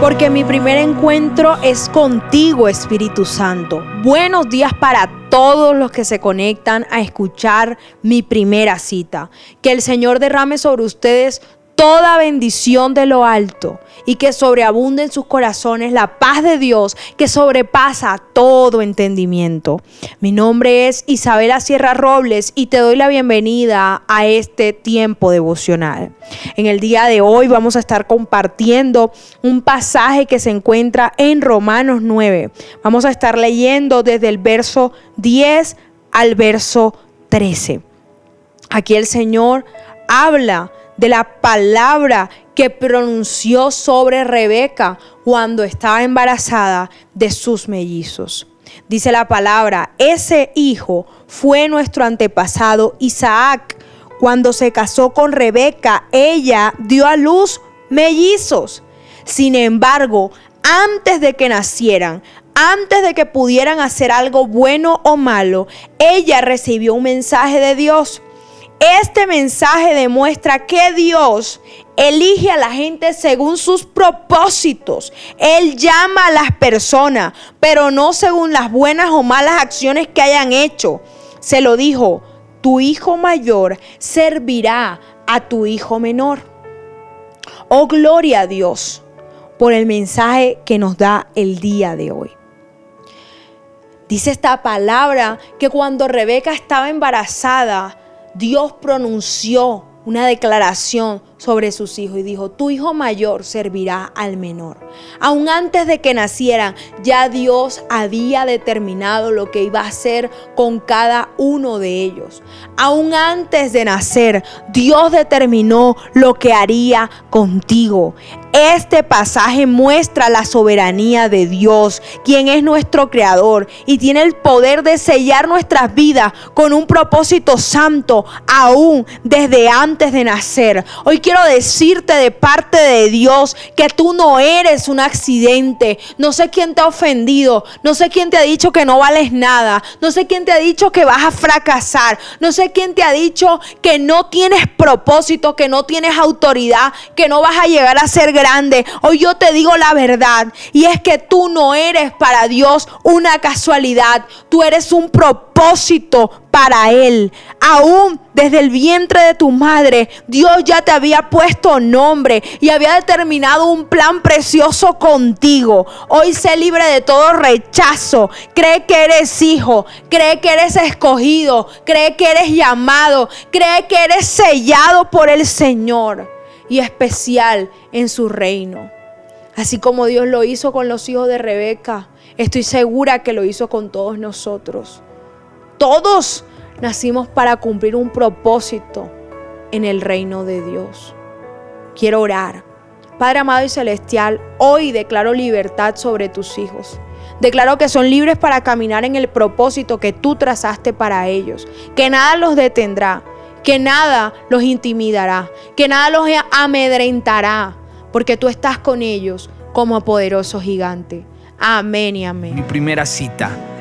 porque mi primer encuentro es contigo, Espíritu Santo. Buenos días para todos los que se conectan a escuchar mi primera cita. Que el Señor derrame sobre ustedes toda bendición de lo alto y que sobreabunde en sus corazones la paz de Dios que sobrepasa todo entendimiento. Mi nombre es Isabela Sierra Robles y te doy la bienvenida a este tiempo devocional. En el día de hoy vamos a estar compartiendo un pasaje que se encuentra en Romanos 9. Vamos a estar leyendo desde el verso 10 al verso 13. Aquí el Señor habla de la palabra que pronunció sobre Rebeca cuando estaba embarazada de sus mellizos. Dice la palabra, ese hijo fue nuestro antepasado Isaac. Cuando se casó con Rebeca, ella dio a luz mellizos. Sin embargo, antes de que nacieran, antes de que pudieran hacer algo bueno o malo, ella recibió un mensaje de Dios. Este mensaje demuestra que Dios elige a la gente según sus propósitos. Él llama a las personas, pero no según las buenas o malas acciones que hayan hecho. Se lo dijo, tu hijo mayor servirá a tu hijo menor. Oh, gloria a Dios por el mensaje que nos da el día de hoy. Dice esta palabra que cuando Rebeca estaba embarazada, Dios pronunció una declaración sobre sus hijos y dijo, tu hijo mayor servirá al menor. Aún antes de que nacieran, ya Dios había determinado lo que iba a hacer con cada uno de ellos. Aún antes de nacer, Dios determinó lo que haría contigo. Este pasaje muestra la soberanía de Dios, quien es nuestro creador y tiene el poder de sellar nuestras vidas con un propósito santo aún desde antes de nacer. Hoy quiero decirte de parte de Dios que tú no eres un accidente. No sé quién te ha ofendido, no sé quién te ha dicho que no vales nada, no sé quién te ha dicho que vas a fracasar, no sé quién te ha dicho que no tienes propósito, que no tienes autoridad, que no vas a llegar a ser grande. Hoy yo te digo la verdad y es que tú no eres para Dios una casualidad, tú eres un propósito para Él. Aún desde el vientre de tu madre, Dios ya te había puesto nombre y había determinado un plan precioso contigo. Hoy sé libre de todo rechazo. Cree que eres hijo, cree que eres escogido, cree que eres llamado, cree que eres sellado por el Señor y especial en su reino. Así como Dios lo hizo con los hijos de Rebeca, estoy segura que lo hizo con todos nosotros. Todos nacimos para cumplir un propósito en el reino de Dios. Quiero orar. Padre amado y celestial, hoy declaro libertad sobre tus hijos. Declaro que son libres para caminar en el propósito que tú trazaste para ellos. Que nada los detendrá, que nada los intimidará, que nada los amedrentará, porque tú estás con ellos como poderoso gigante. Amén y amén. Mi primera cita